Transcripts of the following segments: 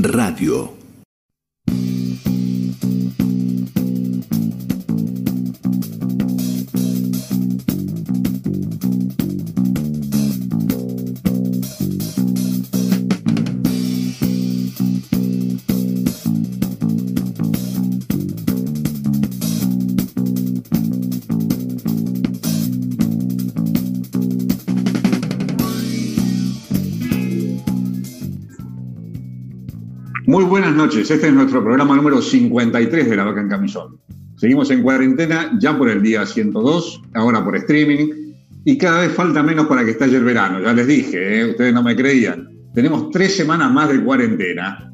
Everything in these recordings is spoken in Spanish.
Radio. Noches, este es nuestro programa número 53 de La Vaca en Camisón. Seguimos en cuarentena ya por el día 102, ahora por streaming, y cada vez falta menos para que estalle el verano, ya les dije, ¿eh? ustedes no me creían. Tenemos tres semanas más de cuarentena.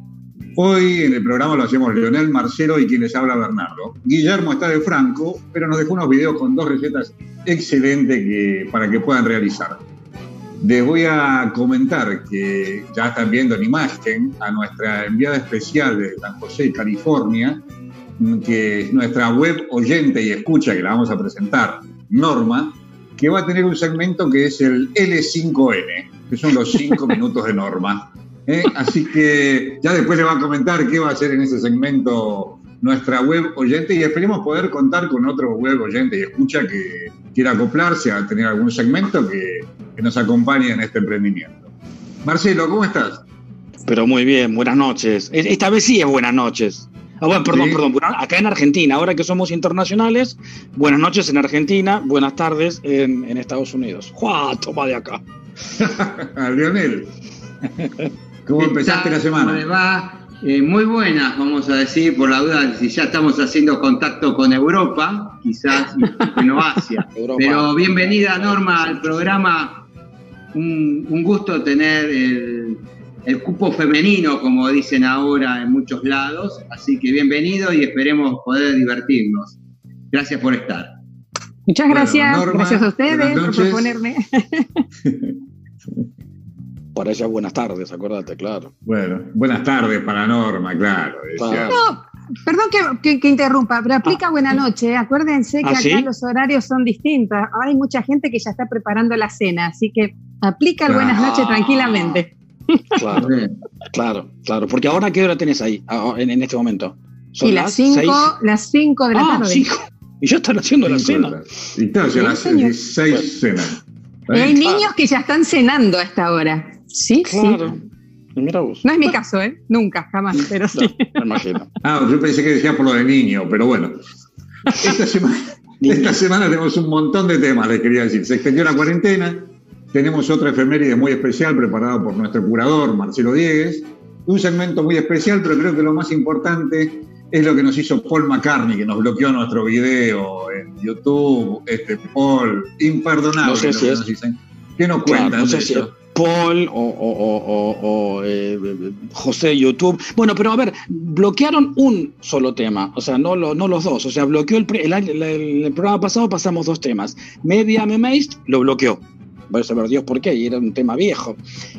Hoy en el programa lo hacemos Leonel Marcelo y quien les habla Bernardo. Guillermo está de Franco, pero nos dejó unos videos con dos recetas excelentes que, para que puedan realizar. Les voy a comentar que ya están viendo en imagen a nuestra enviada especial de San José, California, que es nuestra web oyente y escucha, que la vamos a presentar, Norma, que va a tener un segmento que es el L5N, que son los cinco minutos de Norma. ¿eh? Así que ya después le va a comentar qué va a hacer en ese segmento nuestra web oyente y esperemos poder contar con otro web oyente y escucha que quiera acoplarse a tener algún segmento que, que nos acompañe en este emprendimiento. Marcelo, ¿cómo estás? Pero muy bien, buenas noches. E, Esta vez sí es buenas noches. Ah, bueno, perdón, Sí. perdón. Acá en Argentina, ahora que somos internacionales, buenas noches en Argentina, buenas tardes en, en Estados Unidos. ¡Juá! Toma de acá. Lionel, ¿cómo ¿Qué empezaste la semana? ¿Cómo le va? Eh, muy buenas, vamos a decir, por la duda, si ya estamos haciendo contacto con Europa, quizás, no Asia. Europa. Pero bienvenida, Norma, al programa. Un, un gusto tener el, el cupo femenino, como dicen ahora en muchos lados. Así que bienvenido y esperemos poder divertirnos. Gracias por estar. Muchas Bueno, gracias, Norma, gracias a ustedes por proponerme. Para ella, buenas tardes, acuérdate, claro. Bueno, buenas tardes para Norma, claro. decía. Claro. No, perdón que, que- que interrumpa, pero aplica buena noche. ¿eh? Acuérdense que ¿Ah, acá sí? los horarios son distintos. Ahora hay mucha gente que ya está preparando la cena, así que aplica el Claro. buenas noches tranquilamente. Claro, claro, claro. Porque ahora, ¿qué hora tenés ahí ah, en, en este momento? Y las 5 seis? las cinco de la Ah, tarde. cinco. Y ya están haciendo la Cinco cena. la. Y ya Sí, las señor. 16 cenas. Hay niños que ya están cenando a esta hora. Sí, Claro. sí. Mira vos. No es mi caso, ¿eh? Nunca, jamás, pero sí. No, me imagino. Ah, yo pensé que decía por lo de niño, pero bueno. Esta semana, esta semana tenemos un montón de temas, les quería decir. Se extendió la cuarentena, tenemos otra efeméride muy especial preparada por nuestro curador, Marcelo Diegues. Un segmento muy especial, pero creo que lo más importante es lo que nos hizo Paul McCartney, que nos bloqueó nuestro video en YouTube. Este Paul, imperdonable. No sé lo si que es- nos dicen. ¿Qué nos Claro, cuentan no de sé si es? Paul o, o- o- o- o, eh, José de YouTube. Bueno, pero a ver, bloquearon un solo tema, o sea, no, lo- no los dos. O sea, bloqueó el, pre- el, año- el- el programa pasado, pasamos dos temas. Media Me Amazed lo bloqueó. Voy a saber Dios por qué, y era un tema viejo.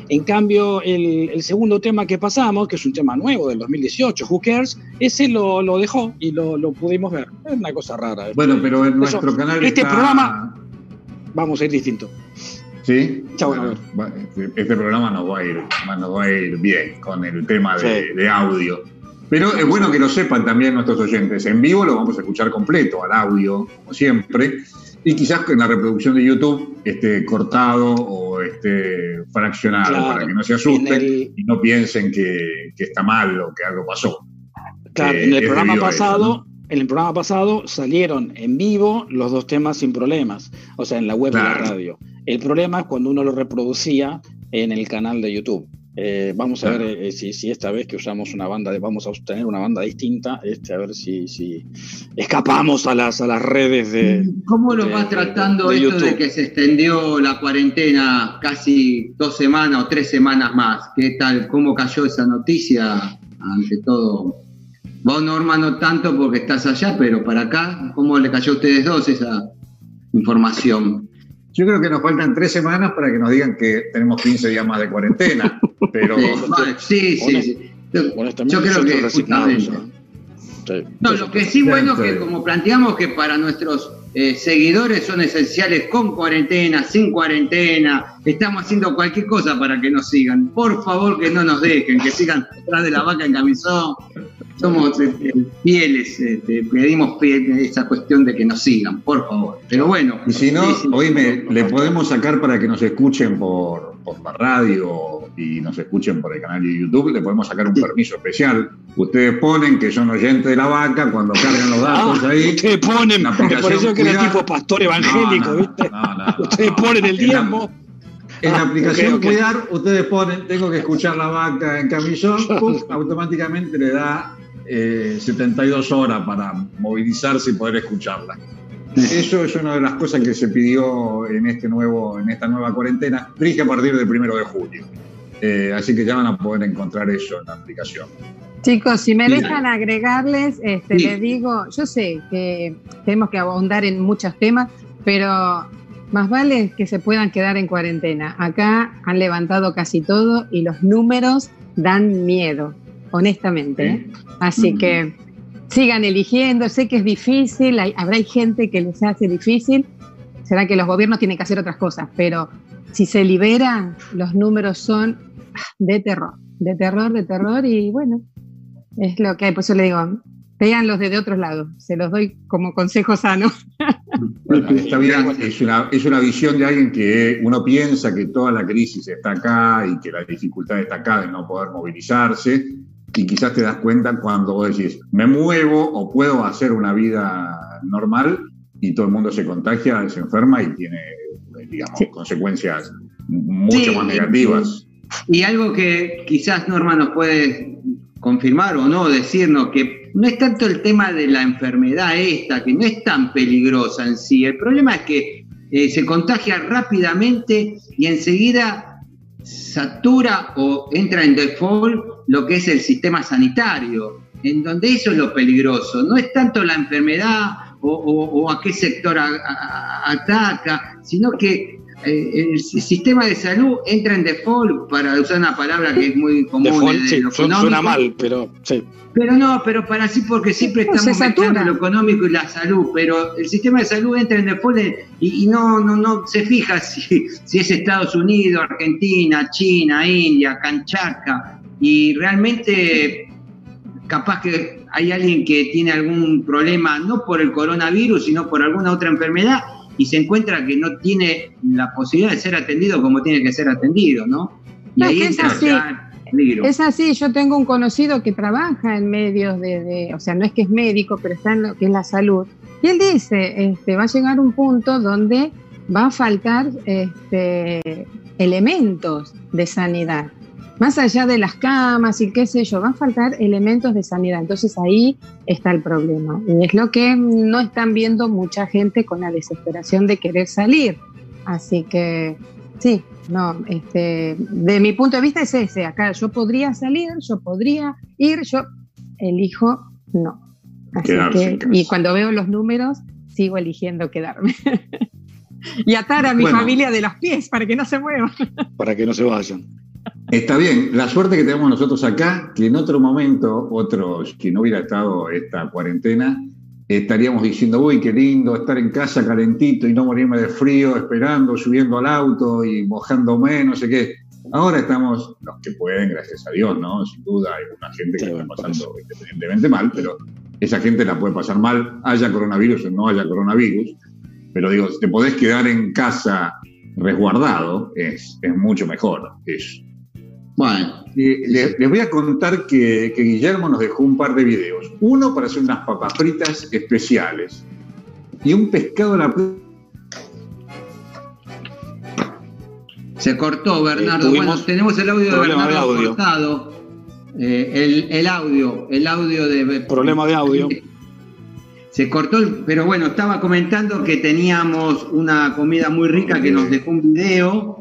En cambio, el, segundo tema que pasamos, que es un tema nuevo del 2018, Who Cares, ese lo, lo dejó y lo, lo pudimos ver. Es una cosa rara. Bueno, pero en Eso, nuestro canal este está- programa- Vamos a ir distinto. ¿Sí? Bueno, va- este, este programa nos va, a ir, nos va a ir bien con el tema de, Sí. de audio. Pero es bueno que lo sepan también nuestros oyentes. En vivo lo vamos a escuchar completo, al audio, como siempre. Y quizás en la reproducción de YouTube esté cortado o esté fraccionado Claro. para que no se asusten el- y no piensen que, que está mal o que algo pasó. Claro, Eh, en el programa eso, pasado, en el programa pasado salieron en vivo los dos temas sin problemas, o sea, en la web de la radio. El problema es cuando uno lo reproducía en el canal de YouTube. Eh, vamos a ver eh, si, si esta vez que usamos una banda, de, vamos a tener una banda distinta, este, a ver si, si escapamos a las, a las redes de... ¿Cómo lo de- va tratando de esto YouTube. de que se extendió la cuarentena casi dos semanas o tres semanas más? ¿Qué tal? ¿Cómo cayó esa noticia? Ante todo, vos Norma no tanto porque estás allá, pero para acá, ¿cómo le cayó a ustedes dos esa información? Yo creo que nos faltan tres semanas para que nos digan que tenemos 15 días más de cuarentena. Pero Sí, sí, sí, sí. Yo, Honestamente, yo creo que. No, lo que sí bueno estoy. que como planteamos que para nuestros eh, seguidores son esenciales con cuarentena, sin cuarentena. Estamos haciendo cualquier cosa para que nos sigan. Por favor, que no nos dejen, que sigan detrás de la vaca en camisón. Somos este, fieles, este, pedimos esa cuestión de que nos sigan, por favor. Pero bueno. Y si no, hoy le podemos sacar para que nos escuchen por, por la radio y nos escuchen por el canal de YouTube, le podemos sacar un permiso especial. Ustedes ponen que son oyentes de la vaca cuando cargan los datos ah, ahí. Ustedes ponen, me pareció que era tipo pastor evangélico, ¿viste? ustedes ponen el tiempo. En la, ah, aplicación Cuidar, ustedes ponen, tengo que escuchar la vaca en camisón, automáticamente le da 72 eh, horas para movilizarse y poder escucharla. Eso es una de las cosas que se pidió en este nuevo, en esta nueva cuarentena, rige a partir del primero de julio. Eh, así que ya van a poder encontrar eso en la aplicación. Chicos, si me dejan agregarles, este, les digo, yo sé que tenemos que abundar en muchos temas, pero más vale que se puedan quedar en cuarentena. Acá han levantado casi todo y los números dan miedo, honestamente. ¿eh? Así que sigan eligiendo. Sé que es difícil, habrá gente que les hace difícil. Será que los gobiernos tienen que hacer otras cosas, pero si se liberan, los números son de terror, de terror, de terror, y bueno, es lo que hay. Por eso le digo, los de otros lados, se los doy como consejo sano. está bien, es una, es una visión de alguien que uno piensa que toda la crisis está acá y que la dificultad está acá de no poder movilizarse, y quizás te das cuenta cuando vos decís, me muevo o puedo hacer una vida normal y todo el mundo se contagia, se enferma y tiene, digamos, consecuencias mucho más negativas. Y algo que quizás Norma nos puede confirmar o no, decirnos que no es tanto el tema de la enfermedad esta, que no es tan peligrosa en sí, el problema es que eh, se contagia rápidamente y enseguida satura o entra en default lo que es el sistema sanitario, en donde eso es lo peligroso, no es tanto la enfermedad o, a qué sector ataca, sino que eh, el sistema de salud entra en default, para usar una palabra que es muy común. Default, suena mal, pero sí. Pero no, pero para sí, porque siempre estamos mezclando lo económico y la salud, pero el sistema de salud entra en default y, no, no, no se fija si, si es Estados Unidos, Argentina, China, India, Canchaca, y realmente capaz que hay alguien que tiene algún problema, no por el coronavirus, sino por alguna otra enfermedad, y se encuentra que no tiene la posibilidad de ser atendido como tiene que ser atendido, ¿no? Y ahí es así. Es así, yo tengo un conocido que trabaja en medios de, o sea, no es que es médico, pero está en lo que es la salud. Y él dice, este, va a llegar un punto donde va a faltar este, elementos de sanidad más allá de las camas y qué sé yo, van a faltar elementos de sanidad. Entonces ahí está el problema. Y es lo que no están viendo mucha gente con la desesperación de querer salir. Así que sí, no, este, de mi punto de vista es ese. Acá yo podría salir, yo podría ir, yo elijo no. Así que, y cuando veo los números, sigo eligiendo quedarme. y atar a mi familia de los pies para que no se muevan. Para que no se vayan. Está bien, la suerte que tenemos nosotros acá, que en otro momento, otros que no hubiera estado esta cuarentena, estaríamos diciendo, uy, qué lindo estar en casa calentito y no morirme de frío, esperando, subiendo al auto y mojándome, no sé qué. Ahora estamos, los que pueden, gracias a Dios, ¿no? Sin duda hay una gente que está pasando independientemente mal, pero esa gente la puede pasar mal, haya coronavirus o no haya coronavirus. Pero digo, si te podés quedar en casa resguardado, es, es mucho mejor. Es, bueno, les, voy a contar que, Guillermo nos dejó un par de videos. Uno para hacer unas papas fritas especiales y un pescado a la Se cortó, Bernardo. bueno, tenemos el audio de Bernardo cortado. Eh, el, el, audio, el audio de. Problema de audio. Se cortó, pero bueno, estaba comentando que teníamos una comida muy rica que nos dejó un video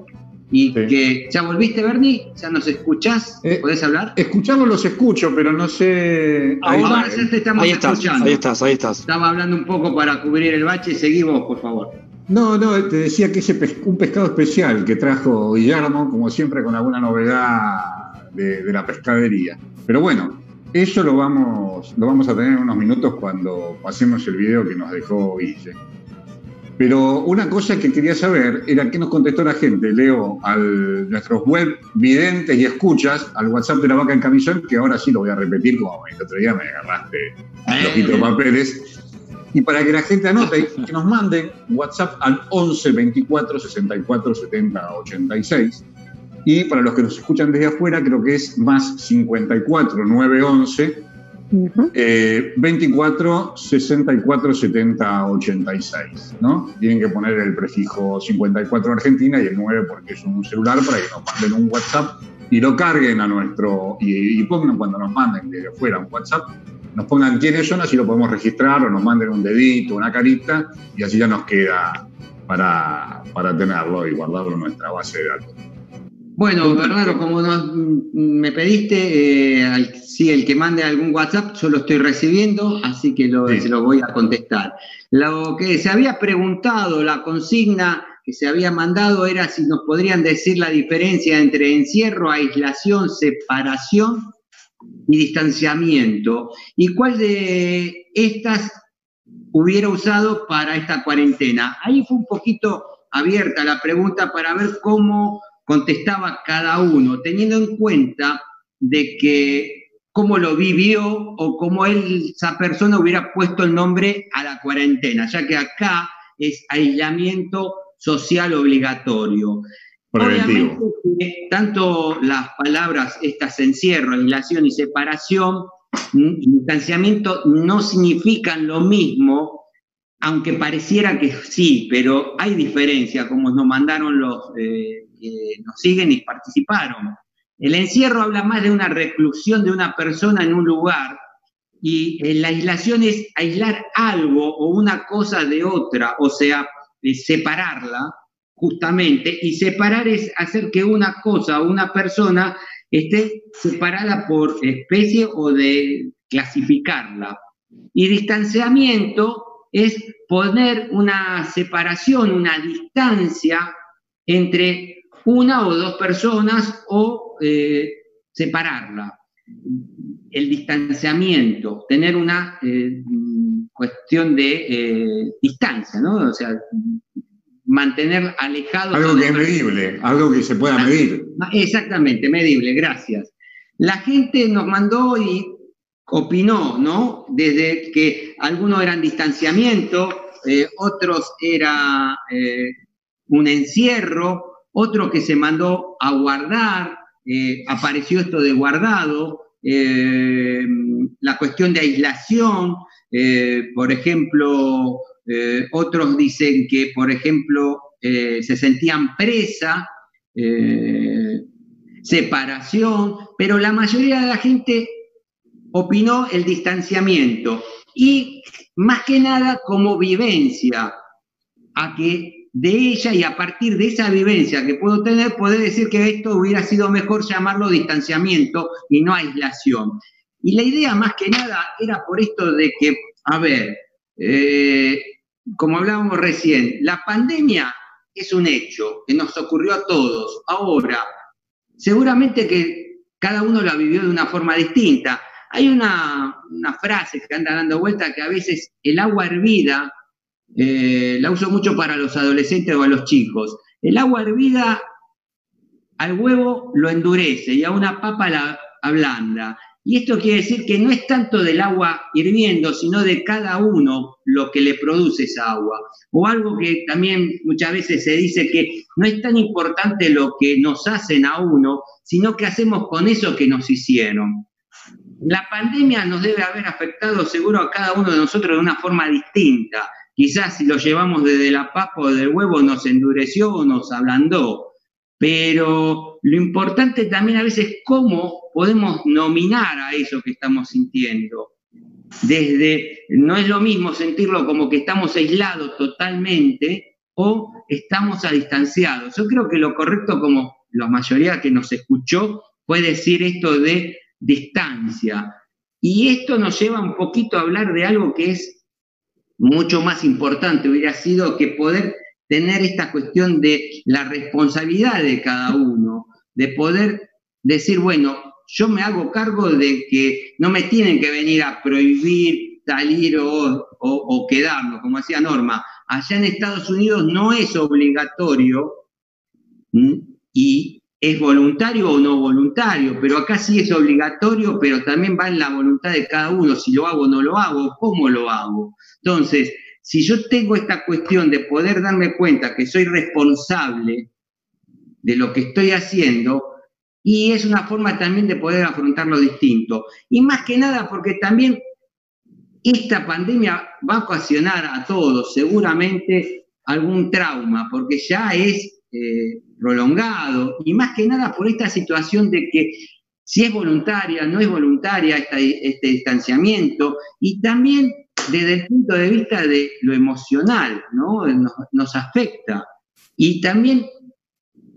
y que ya volviste, Bernie, ya nos escuchás, eh, ¿podés hablar? Escuchamos los escucho, pero no sé. Ahora ya te estamos ahí estás, escuchando. Ahí estás, ahí estás. Estaba hablando un poco para cubrir el bache, seguí vos, por favor. No, no, te decía que ese un pescado especial que trajo Guillermo, como siempre con alguna novedad de, de, la pescadería. Pero bueno, eso lo vamos, lo vamos a tener en unos minutos cuando pasemos el video que nos dejó Guille. Pero una cosa que quería saber era qué nos contestó la gente. Leo a nuestros web videntes y escuchas al WhatsApp de la vaca en camisón, que ahora sí lo voy a repetir, como el otro día me agarraste los papeles. Y para que la gente anote, que nos manden WhatsApp al 11 24 64 70 86. Y para los que nos escuchan desde afuera, creo que es más 54 911 24 64 70 86, ¿no? Tienen que poner el prefijo 54 Argentina y el 9 porque es un celular para que nos manden un WhatsApp y lo carguen a nuestro, y, pongan cuando nos manden desde afuera un WhatsApp, nos pongan quiénes son, así lo podemos registrar o nos manden un dedito, una carita y así ya nos queda para, para tenerlo y guardarlo en nuestra base de datos. Bueno, Bernardo, como me pediste, eh, sí, el que mande algún WhatsApp, yo lo estoy recibiendo, así que lo, se lo voy a contestar. Lo que se había preguntado, la consigna que se había mandado era si nos podrían decir la diferencia entre encierro, aislación, separación y distanciamiento, y cuál de estas hubiera usado para esta cuarentena. Ahí fue un poquito abierta la pregunta para ver cómo contestaba cada uno, teniendo en cuenta de que cómo lo vivió o cómo él, esa persona hubiera puesto el nombre a la cuarentena, ya que acá es aislamiento social obligatorio. Obviamente, tanto las palabras estas encierro, aislación y separación, mm, distanciamiento no significan lo mismo, aunque pareciera que sí, pero hay diferencia, como nos mandaron los, eh, que nos siguen y participaron. El encierro habla más de una reclusión de una persona en un lugar y eh, la aislación es aislar algo o una cosa de otra, o sea, separarla justamente, y separar es hacer que una cosa o una persona esté separada por especie o de clasificarla. Y distanciamiento es poner una separación, una distancia entre una o dos personas o eh, separarla. El distanciamiento, tener una eh, cuestión de eh, distancia, ¿no? O sea, mantener alejado. Algo que es medible, algo que se pueda medir. Exactamente, medible, gracias. La gente nos mandó y opinó, ¿no? Desde que algunos eran distanciamiento, otros era un encierro, otro que se mandó a guardar, eh, apareció esto de guardado, eh, la cuestión de aislación, eh, por ejemplo, otros dicen que, por ejemplo, se sentían presa, separación, pero la mayoría de la gente opinó el distanciamiento y más que nada como vivencia, a que de ella y a partir de esa vivencia que puedo tener, puedo decir que esto hubiera sido mejor llamarlo distanciamiento y no aislación. Y la idea más que nada era por esto de que, a ver, eh, como hablábamos recién, la pandemia es un hecho que nos ocurrió a todos. Ahora, seguramente que cada uno la vivió de una forma distinta. Hay una, una frase que anda dando vuelta que a veces el agua hervida eh, la uso mucho para los adolescentes o a los chicos. El agua hervida al huevo lo endurece y a una papa la ablanda. Y esto quiere decir que no es tanto del agua hirviendo, sino de cada uno lo que le produce esa agua. O algo que también muchas veces se dice que no es tan importante lo que nos hacen a uno, sino que hacemos con eso que nos hicieron. La pandemia nos debe haber afectado seguro a cada uno de nosotros de una forma distinta. Quizás si lo llevamos desde la papa o del huevo nos endureció o nos ablandó, pero lo importante también a veces es cómo podemos nominar a eso que estamos sintiendo. Desde, no es lo mismo sentirlo como que estamos aislados totalmente o estamos a distanciados. Yo creo que lo correcto, como la mayoría que nos escuchó, fue decir esto de distancia. Y esto nos lleva un poquito a hablar de algo que es mucho más importante hubiera sido que poder tener esta cuestión de la responsabilidad de cada uno, de poder decir, bueno, yo me hago cargo de que no me tienen que venir a prohibir salir o, o, quedarnos, como decía Norma, Allá en Estados Unidos no es obligatorio y es voluntario o no voluntario, pero acá sí es obligatorio, pero también va en la voluntad de cada uno, si lo hago o no lo hago, cómo lo hago. Entonces, si yo tengo esta cuestión de poder darme cuenta que soy responsable de lo que estoy haciendo, y es una forma también de poder afrontarlo distinto. Y más que nada porque también esta pandemia va a ocasionar a todos seguramente algún trauma, porque ya es eh, prolongado, y más que nada por esta situación de que si es voluntaria, no es voluntaria este distanciamiento, y también desde el punto de vista de lo emocional, ¿no? Nos, nos afecta. Y también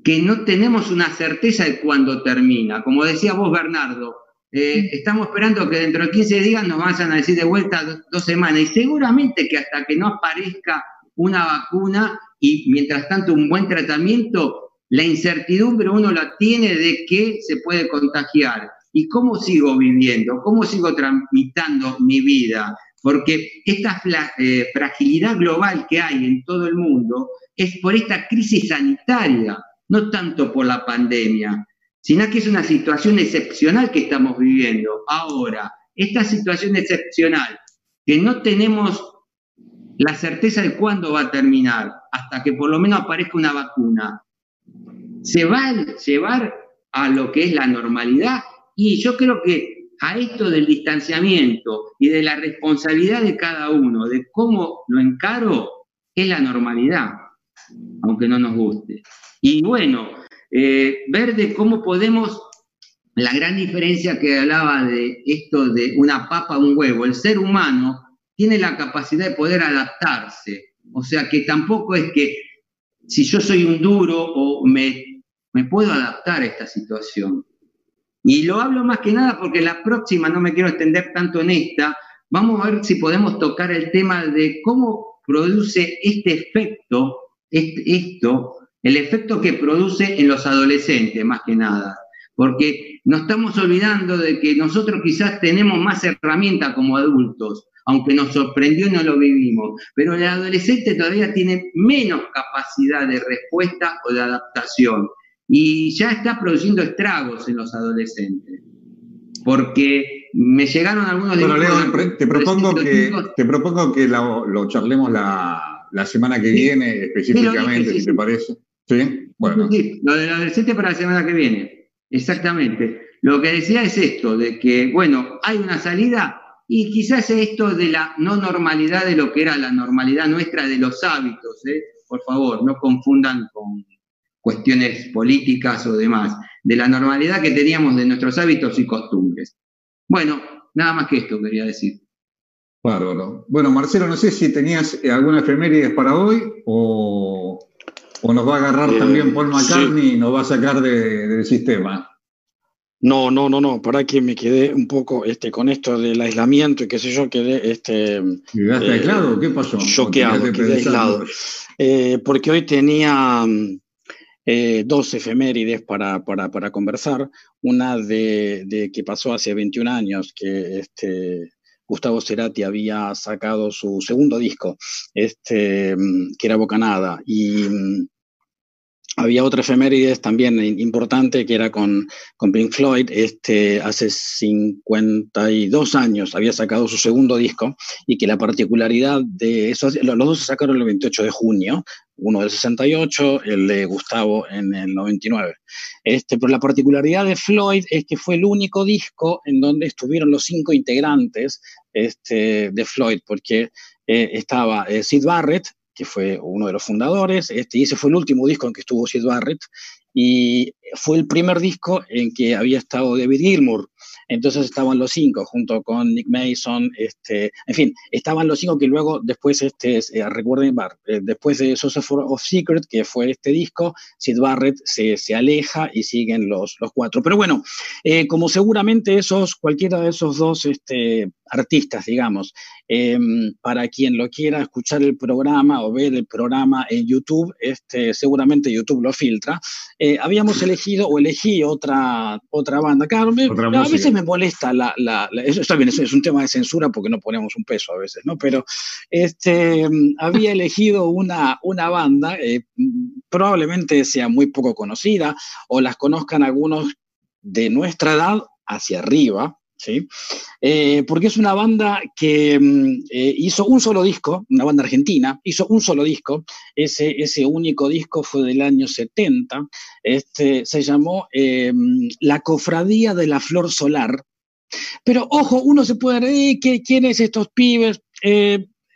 que no tenemos una certeza de cuándo termina. Como decía vos, Bernardo, eh, estamos esperando que dentro de 15 días nos vayan a decir de vuelta dos, semanas y seguramente que hasta que no aparezca una vacuna y mientras tanto un buen tratamiento, la incertidumbre uno la tiene de que se puede contagiar. ¿Y cómo sigo viviendo? ¿Cómo sigo tramitando mi vida? Porque esta eh, fragilidad global que hay en todo el mundo es por esta crisis sanitaria no tanto por la pandemia, sino que es una situación excepcional que estamos viviendo. Ahora, esta situación excepcional, que no tenemos la certeza de cuándo va a terminar, hasta que por lo menos aparezca una vacuna, se va a llevar a lo que es la normalidad y yo creo que a esto del distanciamiento y de la responsabilidad de cada uno, de cómo lo encaro, es la normalidad, aunque no nos guste. Y bueno, eh, ver de cómo podemos, la gran diferencia que hablaba de esto de una papa, un huevo, el ser humano tiene la capacidad de poder adaptarse. O sea que tampoco es que si yo soy un duro o me, me puedo adaptar a esta situación. Y lo hablo más que nada porque la próxima, no me quiero extender tanto en esta, vamos a ver si podemos tocar el tema de cómo produce este efecto, esto, el efecto que produce en los adolescentes, más que nada. Porque nos estamos olvidando de que nosotros quizás tenemos más herramientas como adultos, aunque nos sorprendió y no lo vivimos, pero el adolescente todavía tiene menos capacidad de respuesta o de adaptación y ya está produciendo estragos en los adolescentes. Porque me llegaron algunos... Bueno, Leo, te propongo que, te propongo que lo, charlemos la, semana que viene específicamente, si te parece. Sí, bueno. Sí, lo del adolescente para la semana que viene. Exactamente. Lo que decía es esto, de que, bueno, hay una salida y quizás esto de la no normalidad de lo que era la normalidad nuestra de los hábitos, ¿eh? por favor, no confundan con cuestiones políticas o demás, de la normalidad que teníamos de nuestros hábitos y costumbres. Bueno, nada más que esto quería decir. Bárbaro. Bueno, Marcelo, no sé si tenías alguna efemérides para hoy o ¿O nos va a agarrar eh, también Paul McCartney y nos va a sacar del sistema? No, no, no, no, para que me quedé un poco este, con esto del aislamiento y qué sé yo, quedé... Este, ¿Quedaste eh, aislado? ¿Qué pasó? Choqueado, quedé aislado. Eh, porque hoy tenía eh, dos efemérides para, para, para conversar. Una de, de, que pasó hace 21 años, que este, Gustavo Cerati había sacado su segundo disco, este, que era Bocanada, y había otra efemérides también importante que era con, con Pink Floyd. Este, hace 52 años había sacado su segundo disco y que la particularidad de eso, los dos se sacaron el 28 de junio, uno del 68, el de Gustavo en el 99. Este, pero la particularidad de Floyd es que fue el único disco en donde estuvieron los cinco integrantes este, de Floyd, porque eh, estaba eh, Sid Barrett, que fue uno de los fundadores, este, y ese fue el último disco en que estuvo Sid Barrett, y fue el primer disco en que había estado David Gilmour. Entonces estaban los cinco, junto con Nick Mason, este, en fin, estaban los cinco que luego, después, este, eh, recuerden, eh, después de Source of Secret, que fue este disco, Sid Barrett se, se aleja y siguen los, los cuatro. Pero bueno, eh, como seguramente esos, cualquiera de esos dos este, artistas, digamos, em, para quien lo quiera escuchar el programa o ver el programa en YouTube, este, seguramente YouTube lo filtra. habíamos elegido o elegí otra, otra banda. Claro, a veces me molesta la, eso está bien, es, un tema de censura porque no ponemos un peso a veces, ¿no? Pero este, había elegido una, una banda, eh, probablemente sea muy poco conocida o las conozcan algunos de nuestra edad hacia arriba, ¿sí? Eh, porque es una banda que mm, eh, hizo un solo disco, una banda argentina, hizo un solo disco, ese, ese único disco fue del año 70, este, se llamó eh, La Cofradía de la Flor Solar, pero ojo, uno se puede decir, ¿quién es estos pibes?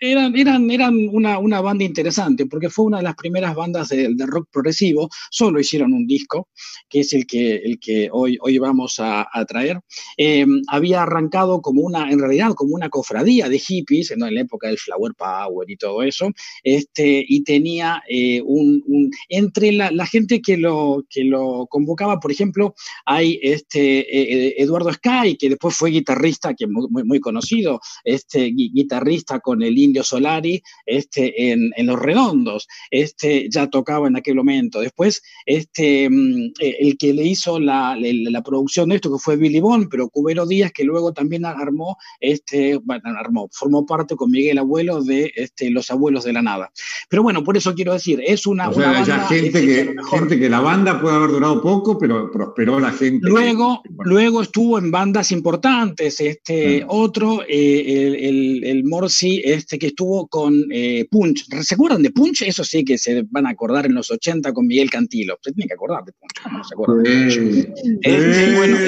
Eran, eran, eran una, una, banda interesante, porque fue una de las primeras bandas de, rock progresivo, solo hicieron un disco, que es el que, el que hoy, hoy vamos a, traer. Eh, había arrancado como una, en realidad, como una cofradía de hippies, en la época del Flower Power y todo eso, este, y tenía eh, un, entre la, la, gente que lo, que lo convocaba, por ejemplo, hay este, eh, Eduardo Sky, que después fue guitarrista, que muy, muy, conocido, este, guitarrista con el Solari este, en, Los Redondos. Este ya tocaba en aquel momento. Después, este, mm, eh, el que le hizo la, producción de esto, que fue Billy Bond, pero Cubero Díaz, que luego también armó, este, bueno, armó, formó parte con Miguel Abuelo de este, Los Abuelos de la Nada. Pero bueno, por eso quiero decir, es una. banda, gente, que, gente que la banda puede haber durado poco, pero prosperó la gente. Luego, luego estuvo en bandas importantes. Este, Otro, eh, el, el, el Morsi, este, que estuvo con eh, Punch. ¿Se acuerdan de Punch? Eso sí que se van a acordar en los 80 con Miguel Cantilo. Se tiene que acordar de Punch, no se acuerdan de Punch. bueno,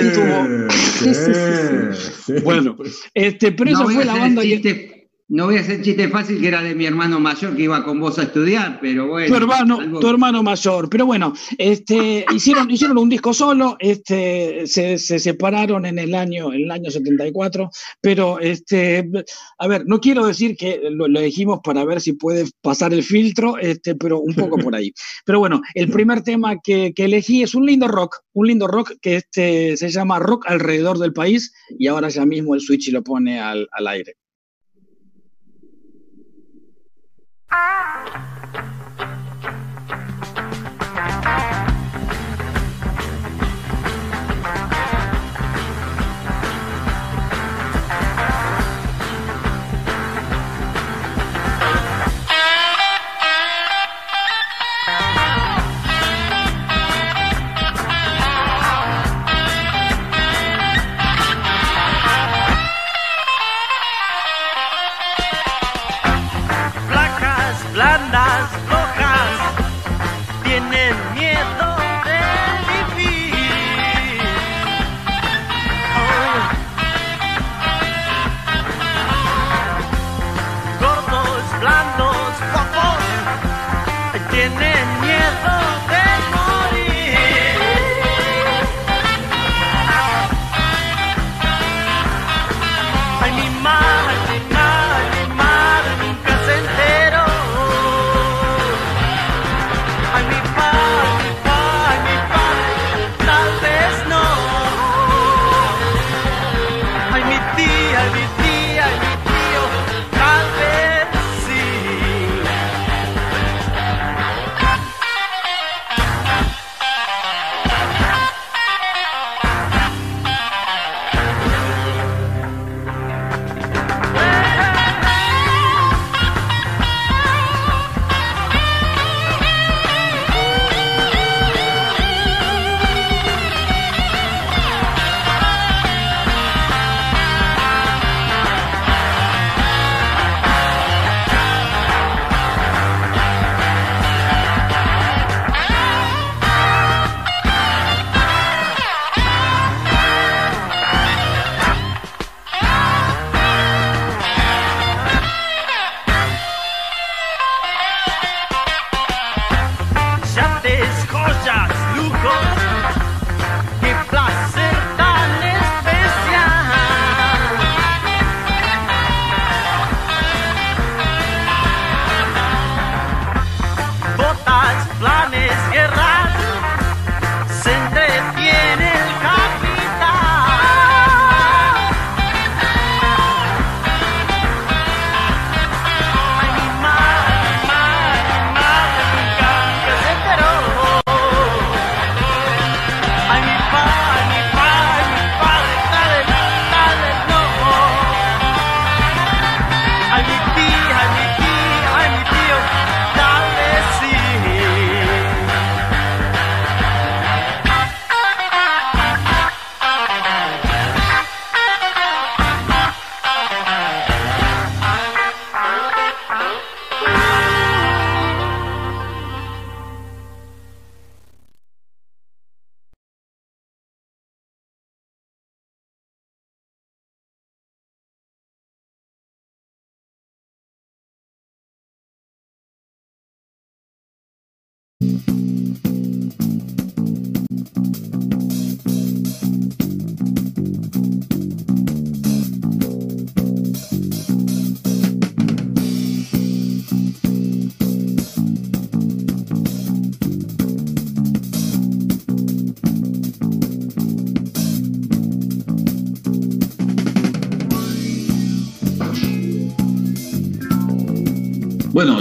estuvo. bueno, este, pero esa fue la banda que. No voy a hacer chiste fácil que era de mi hermano mayor que iba con vos a estudiar, pero bueno. Tu hermano, tu hermano mayor, pero bueno, este, hicieron, hicieron un disco solo, este, se, separaron en el año, en el año 74, pero este, a ver, no quiero decir que lo, elegimos para ver si puede pasar el filtro, este, pero un poco por ahí. Pero bueno, el primer tema que, elegí es un lindo rock, un lindo rock que este, se llama Rock alrededor del país, y ahora ya mismo el switch lo pone al, al aire. Ah!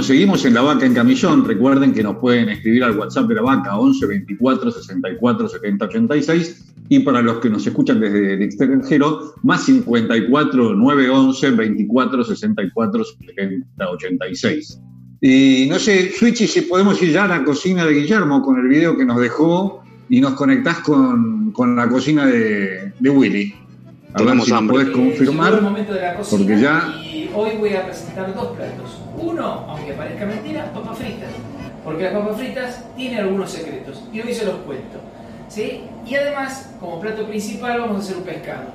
Seguimos en La Vaca en Camillón. Recuerden que nos pueden escribir al WhatsApp de La Vaca 11 24 64 70 86 y para los que nos escuchan desde el extranjero, más 54 911 24 64 70 86. Y no sé, Switchy, si podemos ir ya a la cocina de Guillermo con el video que nos dejó y nos conectás con, la cocina de, Willy. A ver si nos puedes confirmar. porque ya... Y hoy voy a presentar dos platos. Uno, aunque parezca mentira, papas fritas. Porque las papas fritas tienen algunos secretos. Y hoy se los cuento. ¿sí? Y además, como plato principal, vamos a hacer un pescado.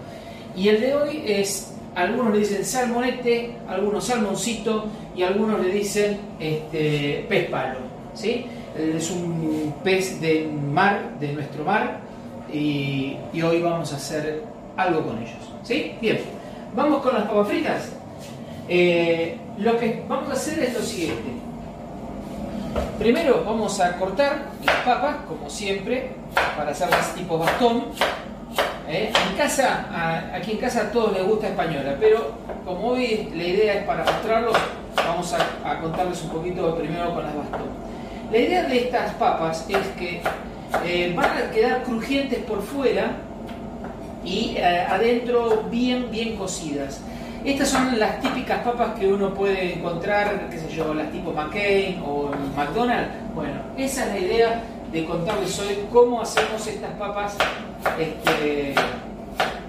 Y el de hoy es, algunos le dicen salmonete, algunos salmoncito y algunos le dicen este, pez palo. ¿sí? Es un pez de mar, de nuestro mar, y, y hoy vamos a hacer algo con ellos. ¿sí? Bien, vamos con las papas fritas. Eh, lo que vamos a hacer es lo siguiente. Primero vamos a cortar las papas, como siempre, para hacerlas tipo bastón. Eh, en casa, aquí en casa a todos les gusta española, pero como hoy la idea es para mostrarlo, vamos a, contarles un poquito primero con las bastón. La idea de estas papas es que eh, van a quedar crujientes por fuera y adentro bien, bien cocidas. Estas son las típicas papas que uno puede encontrar, qué sé yo, las tipo McCain o McDonald's. Bueno, esa es la idea de contarles hoy cómo hacemos estas papas, este,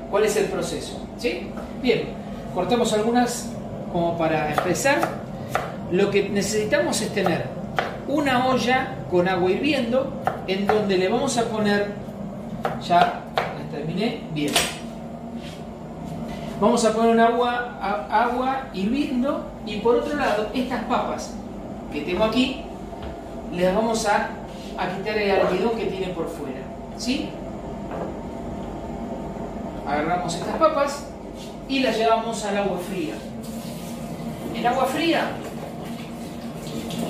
cuál es el proceso. ¿sí? Bien, cortamos algunas como para empezar. Lo que necesitamos es tener una olla con agua hirviendo en donde le vamos a poner, ya terminé, bien Vamos a poner un agua, agua hirviendo y por otro lado, estas papas que tengo aquí, les vamos a, quitar el almidón que tiene por fuera. ¿Sí? Agarramos estas papas y las llevamos al agua fría. En agua fría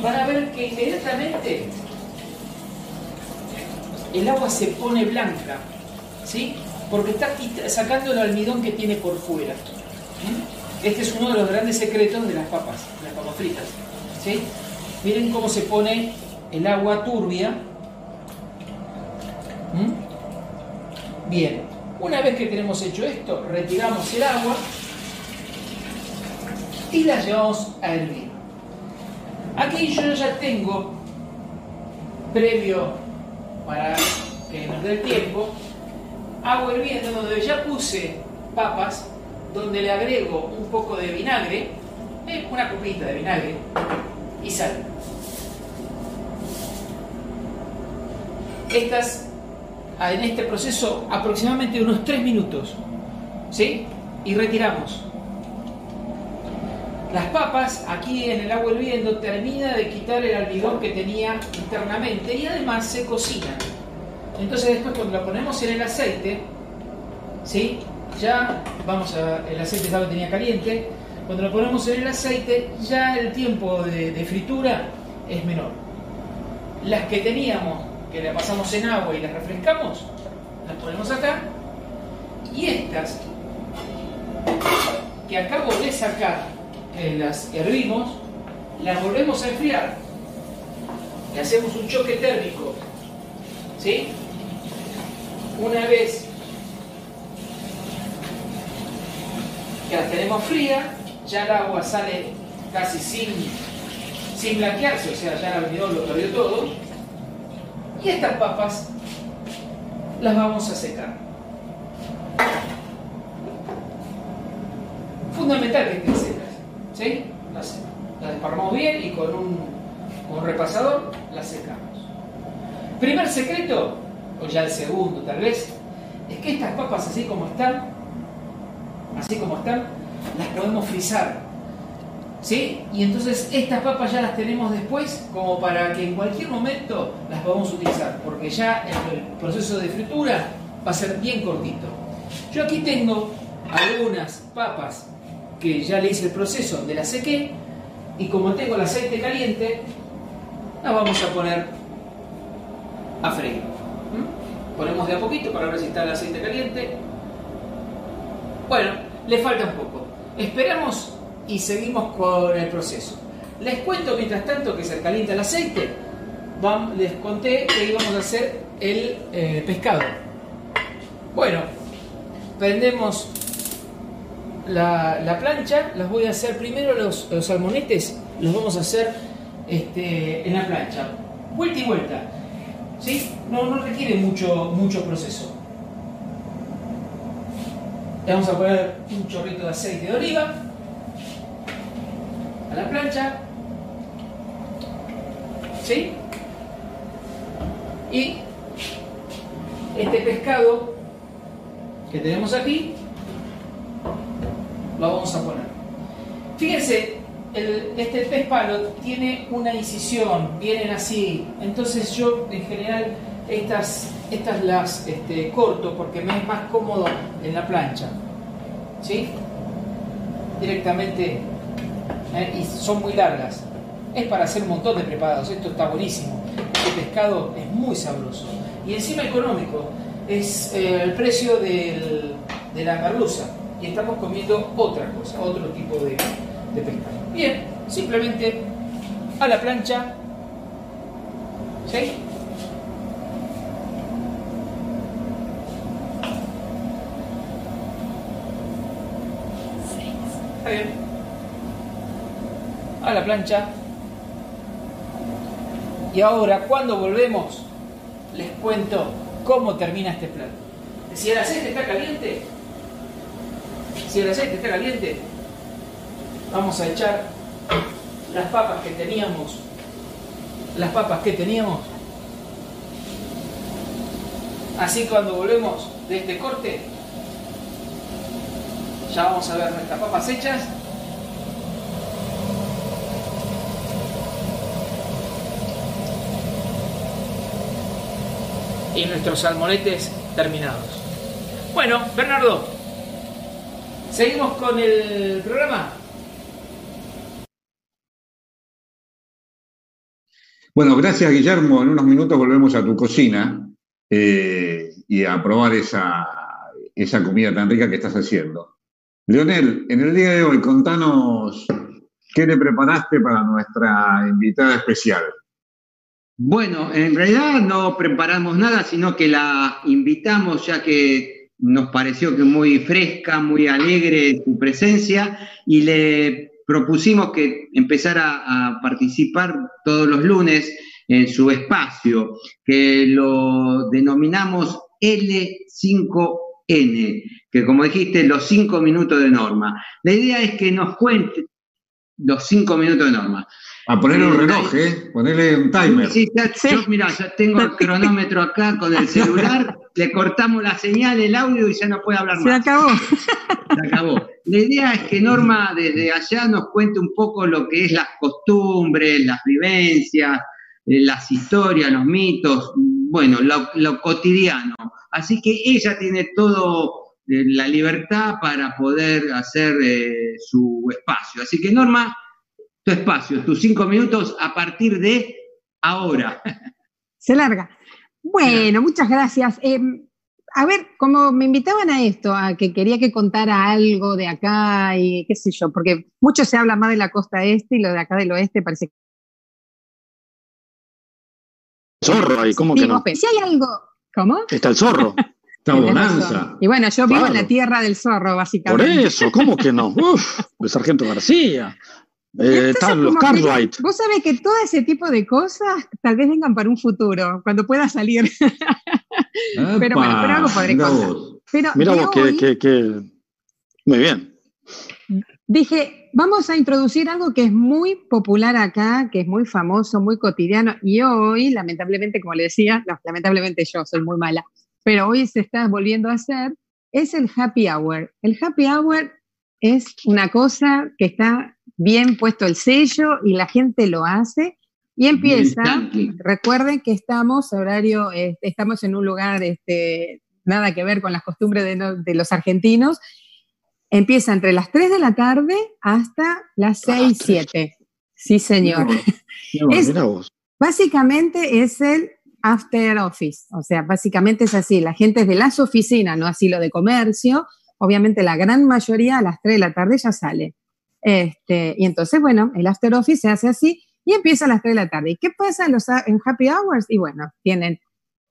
van a ver que inmediatamente el agua se pone blanca. ¿Sí? Porque está sacando el almidón que tiene por fuera. ¿Mm? Este es uno de los grandes secretos de las papas, las papas fritas. Miren cómo se pone el agua turbia. Bien, una vez que tenemos hecho esto, retiramos el agua y la llevamos a hervir. Aquí yo ya tengo, previo para que nos dé el tiempo, agua hirviendo donde ya puse papas, donde le agrego un poco de vinagre, eh, una copita de vinagre y sal. Estas, ah, en este proceso, aproximadamente unos 3 minutos. ¿Sí? Y retiramos. Las papas, aquí en el agua hirviendo, termina de quitar el almidón que tenía internamente y además se cocinan. Entonces después cuando la ponemos en el aceite, ¿sí? ya vamos a, el aceite ya lo tenía caliente, cuando lo ponemos en el aceite ya el tiempo de, fritura es menor. Las que teníamos, que la pasamos en agua y las refrescamos, las ponemos acá, y estas que acabo de sacar, las hervimos, las volvemos a enfriar. Le hacemos un choque térmico, ¿sí? Una vez que la tenemos fría, ya el agua sale casi sin, sin blanquearse, o sea, ya el almidón lo perdió todo. Y estas papas las vamos a secar. Fundamental que estén secas. ¿sí? Las, desparmamos bien y con un, con un repasador las secamos. Primer secreto, o ya el segundo tal vez, es que estas papas así como están, así como están, las podemos frizar. ¿Sí? Y entonces estas papas ya las tenemos después como para que en cualquier momento las podamos utilizar, porque ya el proceso de fritura va a ser bien cortito. Yo aquí tengo algunas papas que ya le hice el proceso donde las sequé y como tengo el aceite caliente, las vamos a poner a freír ponemos de a poquito para ver si está el aceite caliente. Bueno, le falta un poco. Esperamos y seguimos con el proceso. Les cuento mientras tanto que se calienta el aceite. les conté que íbamos a hacer el eh, pescado. Bueno, prendemos la, plancha, las voy a hacer primero los, salmonetes, los vamos a hacer este, en la plancha, vuelta y vuelta. ¿Sí? No, no requiere mucho, mucho proceso. Le vamos a poner un chorrito de aceite de oliva a la plancha. ¿Sí? Y este pescado que tenemos aquí lo vamos a poner. Fíjense, este pez palo tiene una incisión, vienen así, entonces yo en general estas, estas las este, corto porque me es más cómodo en la plancha. ¿Sí? Directamente, ¿eh? y son muy largas. Es para hacer un montón de preparados, esto está buenísimo. Este pescado es muy sabroso y encima económico. Es eh, el precio del, de la merluza y estamos comiendo otra cosa, otro tipo de, Bien, simplemente a la plancha. ¿Sí? Está bien. A la plancha. Y ahora, cuando volvemos, les cuento cómo termina este plato. Si el aceite está caliente, si el aceite está caliente, vamos a echar las papas que teníamos, las papas que teníamos. Así cuando volvemos de este corte, ya vamos a ver nuestras papas hechas. Y nuestros salmonetes terminados. Bueno, Bernardo, Seguimos con el programa. Bueno, gracias Guillermo. En unos minutos volvemos a tu cocina eh, y a probar esa, esa comida tan rica que estás haciendo. Leonel, en el día de hoy contanos qué le preparaste para nuestra invitada especial. Bueno, en realidad no preparamos nada, sino que la invitamos ya que nos pareció que muy fresca, muy alegre su presencia y le propusimos que empezara a participar todos los lunes en su espacio, que lo denominamos L5N, que como dijiste, los cinco minutos de norma. La idea es que nos cuente los cinco minutos de norma. A ponerle un reloj, ¿eh? Ponerle un timer. Sí, yo, mira, ya tengo el cronómetro acá con el celular, le cortamos la señal, el audio y ya no puede hablar más. Se acabó. Se acabó. La idea es que Norma desde allá nos cuente un poco lo que es las costumbres, las vivencias, eh, las historias, los mitos, bueno, lo, cotidiano. Así que ella tiene todo eh, la libertad para poder hacer eh, su espacio. Así que Norma, tu espacio, tus cinco minutos a partir de ahora. Se larga. Bueno, muchas gracias. Em, a ver, como me invitaban a esto, a que quería que contara algo de acá y qué sé yo, porque mucho se habla más de la costa este y lo de acá del oeste parece que... Zorro ahí, ¿cómo que no? Si hay algo... ¿Cómo? Está el zorro. Está bonanza. Y bueno, yo vivo en la tierra del zorro, básicamente. Por eso, ¿cómo que no? Uf, el sargento García. Eh, los Vos sabés que todo ese tipo de cosas tal vez vengan para un futuro, cuando pueda salir. pero bueno, pero algo podré contar. Pero Mira vos que, Muy bien. Dije, vamos a introducir algo que es muy popular acá, que es muy famoso, muy cotidiano, y hoy, lamentablemente, como le decía, lamentablemente yo soy muy mala, pero hoy se está volviendo a hacer, es el happy hour. El happy hour es una cosa que está bien puesto el sello y la gente lo hace y empieza. Recuerden que estamos horario, este, estamos en un lugar este, nada que ver con las costumbres de, los argentinos. Empieza entre las 3 de la tarde hasta las 6, 7. Sí, señor. básicamente es el after office, o sea, básicamente es así, la gente es de las oficinas, no así lo de comercio, obviamente la gran mayoría a las 3 de la tarde ya sale. Este, y entonces, bueno, el after office se hace así y empieza a las 3 de la tarde. ¿Y qué pasa en, los, en happy hours? Y bueno, tienen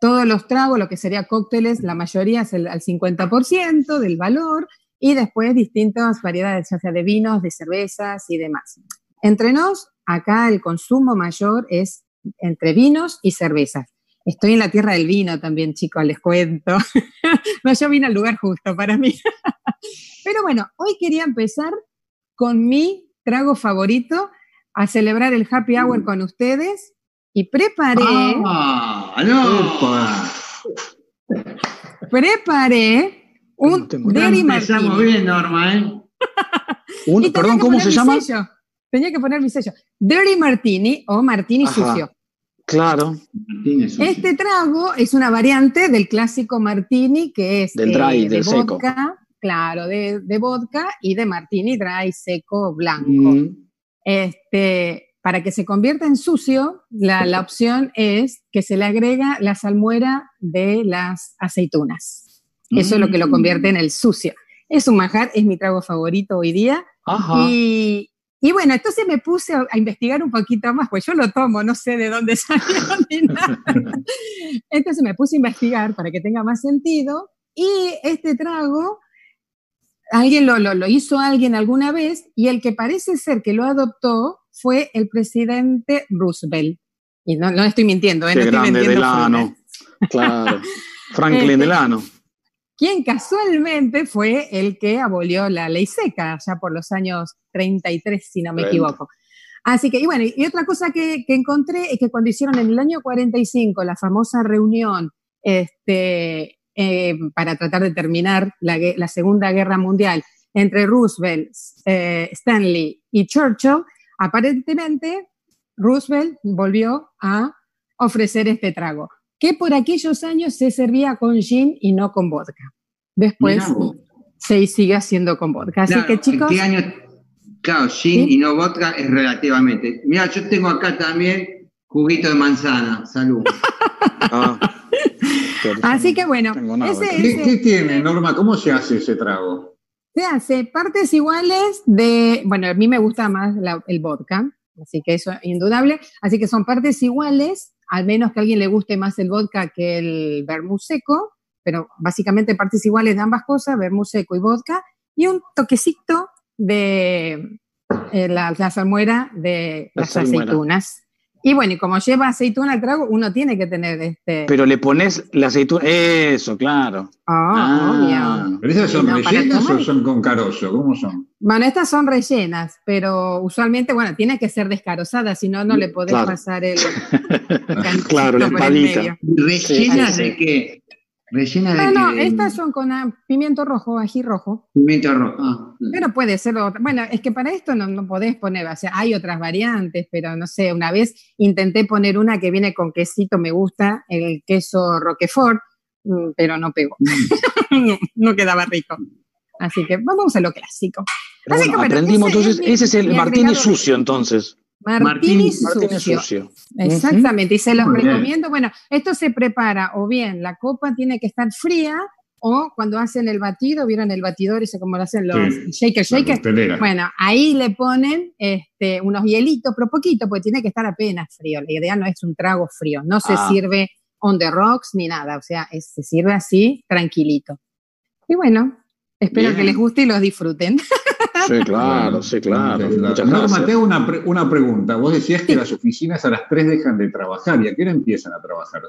todos los tragos, lo que sería cócteles, la mayoría es el, al 50% del valor y después distintas variedades, ya sea de vinos, de cervezas y demás. Entre nos, acá el consumo mayor es entre vinos y cervezas. Estoy en la tierra del vino también, chicos, les cuento. no, yo vine al lugar justo para mí. Pero bueno, hoy quería empezar con mi trago favorito a celebrar el happy hour con ustedes y preparé. ¡Ah! ¡No! Preparé un Derry Martini. bien, Norma, ¿eh? perdón, ¿cómo se llama? Tenía que poner mi sello. Dirty Martini o Martini sucio. Claro. Este trago es una variante del clásico Martini que es del dry, eh, de, vodka, claro, de, vodka y de Martini dry, seco, blanco. Mm. Este, para que se convierta en sucio, la, la, opción es que se le agrega la salmuera de las aceitunas. Eso es lo que lo convierte en el sucio. Es un manjar, es mi trago favorito hoy día. Y, y, bueno, entonces me puse a, investigar un poquito más, pues yo lo tomo, no sé de dónde salió ni nada. Entonces me puse a investigar para que tenga más sentido. Y este trago alguien lo, lo, hizo alguien alguna vez y el que parece ser que lo adoptó fue el presidente Roosevelt. Y no, no estoy mintiendo, ¿eh? no estoy grande Delano. Claro. Franklin este, Delano. Quien casualmente fue el que abolió la ley seca, ya por los años 33, si no me equivoco. Así que, y bueno, y otra cosa que, que, encontré es que cuando hicieron en el año 45 la famosa reunión este, eh, para tratar de terminar la, Segunda Guerra Mundial entre Roosevelt, eh, Stanley y Churchill, aparentemente Roosevelt volvió a ofrecer este trago, que por aquellos años se servía con gin y no con vodka. Después se sigue haciendo con vodka. Así que chicos... ¿Qué año? Claro, gin y no vodka es relativamente. Mira, yo tengo acá también juguito de manzana. Salud. ah. Así que bueno, ¿Qué, tiene, Norma? ¿Cómo se hace ese trago? Se hace partes iguales de, bueno, a mí me gusta más el vodka, así que eso es indudable. Así que son partes iguales, al menos que a alguien le guste más el vodka que el vermú seco, pero básicamente partes iguales de ambas cosas, vermú seco y vodka, y un toquecito de eh, la, salmuera de las aceitunas. Y bueno, y como lleva aceituna al trago, uno tiene que tener este. Pero le pones la aceituna. Eso, claro. Ah, obvio. ¿Pero esas son rellenas o son con carozo? ¿Cómo son? Bueno, estas son rellenas, pero usualmente, bueno, tiene que ser descarozada, si no, no le podés pasar el. claro, la espadita. ¿Rellenas de qué? Rellena de. No, no, estas son con pimiento rojo, ají rojo. Pimiento rojo. Ah, pero puede ser otra. Bueno, es que para esto no, no podés poner, o sea, hay otras variantes, pero no sé, una vez intenté poner una que viene con quesito, me gusta, el queso Roquefort, mm, pero no pegó. Mm. no, quedaba rico. Así que vamos a lo clásico. Que, aprendimos, entonces, ese es el martini sucio, entonces. Martini, sucio. Exactamente, y se los recomiendo. Bueno, esto se prepara o bien la copa tiene que estar fría o cuando hacen el batido, ¿vieron el batidor ese como lo hacen los shaker shaker? Bueno, ahí le ponen este, unos hielitos, pero poquito, porque tiene que estar apenas frío. La idea no es un trago frío, no se ah. sirve on the rocks ni nada, o sea, se sirve así, tranquilito. Y bueno, espero que les guste y los disfruten. Sí, claro, sí, claro. No, Mateo, una, una pregunta. Vos decías que las oficinas a las 3 dejan de trabajar. ¿Y a qué hora empiezan a trabajar?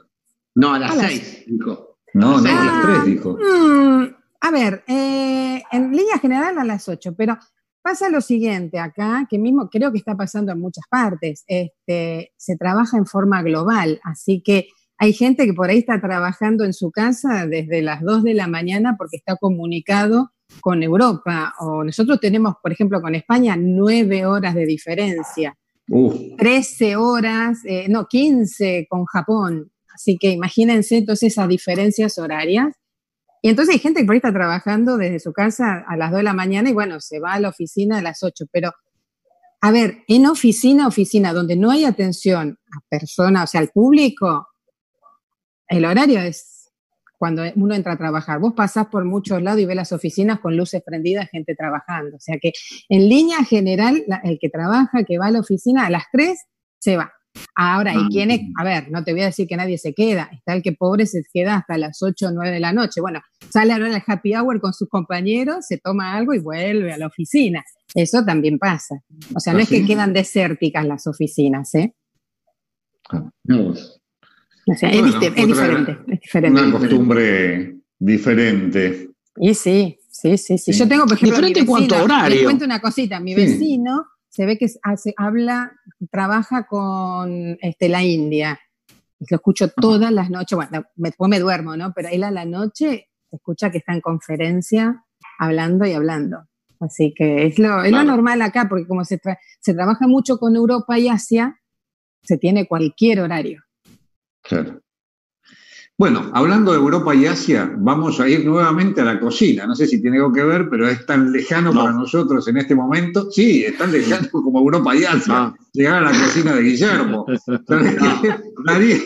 No, a las 6, dijo. No, no, a las 3, dijo. Mm, a ver, eh, en línea general a las 8, pero pasa lo siguiente acá, que mismo creo que está pasando en muchas partes. Este, se trabaja en forma global, así que hay gente que por ahí está trabajando en su casa desde las 2 de la mañana porque está comunicado con Europa. O nosotros tenemos, por ejemplo, con España, nueve horas de diferencia. Trece horas, eh, no, 15 con Japón. Así que imagínense entonces esas diferencias horarias. Y entonces hay gente que por ahí está trabajando desde su casa a las 2 de la mañana y bueno, se va a la oficina a las 8. Pero, a ver, en oficina, oficina, donde no hay atención a personas, o sea, al público, el horario es cuando uno entra a trabajar. Vos pasás por muchos lados y ves las oficinas con luces prendidas, gente trabajando. O sea que en línea general, el que trabaja, que va a la oficina a las 3, se va. Ahora, ¿y ah, quién es? A ver, no te voy a decir que nadie se queda. Está el que pobre se queda hasta las 8 o 9 de la noche. Bueno, sale a hora del happy hour con sus compañeros, se toma algo y vuelve a la oficina. Eso también pasa. O sea, no es que quedan desérticas las oficinas, ¿eh? Ah, no. O sea, es, diferente, es, diferente, Una costumbre diferente. Y sí, sí, sí, sí. Yo tengo, por ejemplo, ¿Diferente cuánto horario? Les cuento una cosita. Mi vecino se ve que hace, habla, trabaja con este, la India. Y lo escucho todas las noches. Bueno, después me duermo, ¿no? Pero él a la noche escucha que está en conferencia hablando y hablando. Así que es lo, es lo normal acá, porque como se, se trabaja mucho con Europa y Asia, se tiene cualquier horario. Claro. Bueno, hablando de Europa y Asia, vamos a ir nuevamente a la cocina. No sé si tiene algo que ver, pero es tan lejano para nosotros en este momento. Sí, es tan lejano como Europa y Asia. Llegar a la cocina de Guillermo. Nadie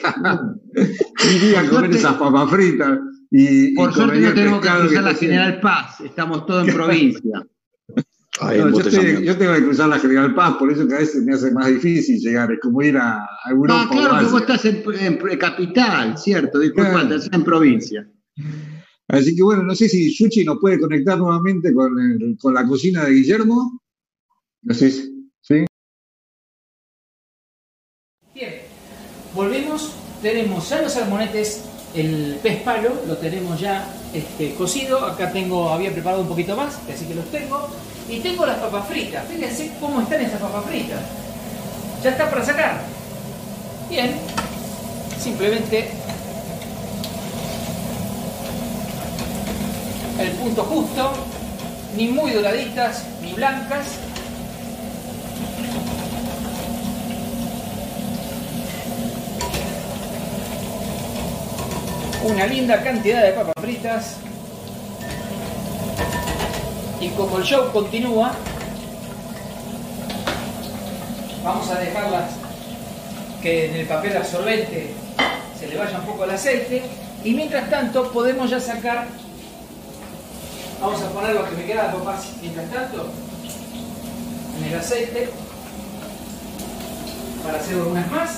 iría a comer esas papas fritas. Y, Por suerte no tenemos que cruzar la General Paz. Estamos todos en provincia yo, tengo que cruzar la General Paz, por eso que a veces me hace más difícil llegar, es como ir a, Europa. No, claro, que vos estás en, capital, cierto, disculpa, estás en provincia. Así que bueno, no sé si Suchi nos puede conectar nuevamente con, con la cocina de Guillermo. No sé ¿sí? Bien, volvemos, tenemos ya los salmonetes, el pez palo, lo tenemos ya este, cocido, acá tengo, había preparado un poquito más, así que los tengo. Y tengo las papas fritas. Fíjense cómo están esas papas fritas. Ya están para sacar. Bien. Simplemente el punto justo. Ni muy doraditas, ni blancas. Una linda cantidad de papas fritas. Y como el show continúa, vamos a dejarlas que en el papel absorbente se le vaya un poco el aceite. Y mientras tanto podemos ya sacar, vamos a poner lo que me queda, papás, mientras tanto, en el aceite, para hacer algunas más.